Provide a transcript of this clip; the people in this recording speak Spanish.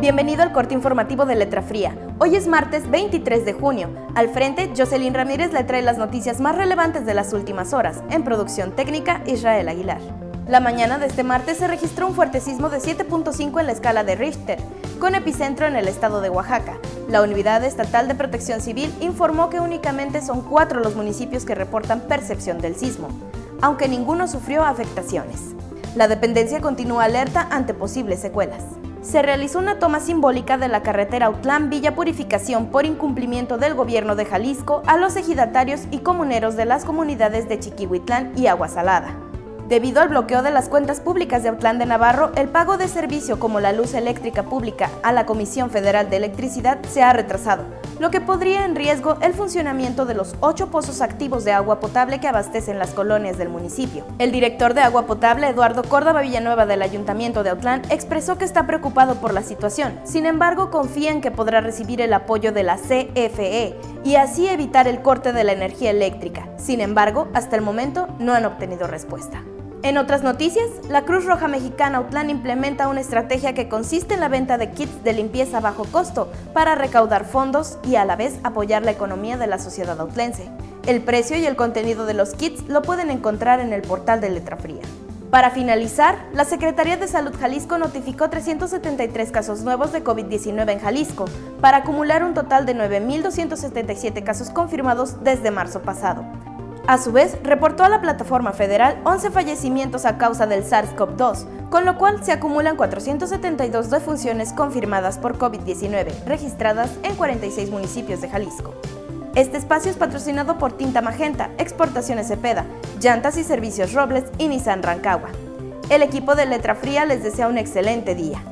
Bienvenido al corte informativo de Letra Fría. Hoy es martes 23 de junio. Al frente, Jocelyn Ramírez le trae las noticias más relevantes de las últimas horas. En producción técnica, Israel Aguilar. La mañana de este martes se registró un fuerte sismo de 7.5 en la escala de Richter, con epicentro en el estado de Oaxaca. La Unidad Estatal de Protección Civil informó que únicamente son cuatro los municipios que reportan percepción del sismo, aunque ninguno sufrió afectaciones. La dependencia continúa alerta ante posibles secuelas. Se realizó una toma simbólica de la carretera Autlán Villa Purificación por incumplimiento del gobierno de Jalisco a los ejidatarios y comuneros de las comunidades de Chiquihuitlán y Agua Salada. Debido al bloqueo de las cuentas públicas de Autlán de Navarro, el pago de servicio como la luz eléctrica pública a la Comisión Federal de Electricidad se ha retrasado, lo que podría en riesgo el funcionamiento de los ocho pozos activos de agua potable que abastecen las colonias del municipio. El director de agua potable, Eduardo Córdoba Villanueva del Ayuntamiento de Autlán, expresó que está preocupado por la situación. Sin embargo, confía en que podrá recibir el apoyo de la CFE y así evitar el corte de la energía eléctrica. Sin embargo, hasta el momento no han obtenido respuesta. En otras noticias, la Cruz Roja Mexicana Autlán implementa una estrategia que consiste en la venta de kits de limpieza a bajo costo para recaudar fondos y a la vez apoyar la economía de la sociedad autlense. El precio y el contenido de los kits lo pueden encontrar en el portal de Letra Fría. Para finalizar, la Secretaría de Salud Jalisco notificó 373 casos nuevos de COVID-19 en Jalisco, para acumular un total de 9.277 casos confirmados desde marzo pasado. A su vez, reportó a la plataforma federal 11 fallecimientos a causa del SARS-CoV-2, con lo cual se acumulan 472 defunciones confirmadas por COVID-19, registradas en 46 municipios de Jalisco. Este espacio es patrocinado por Tinta Magenta, Exportaciones Cepeda, Llantas y Servicios Robles y Nissan Rancagua. El equipo de Letra Fría les desea un excelente día.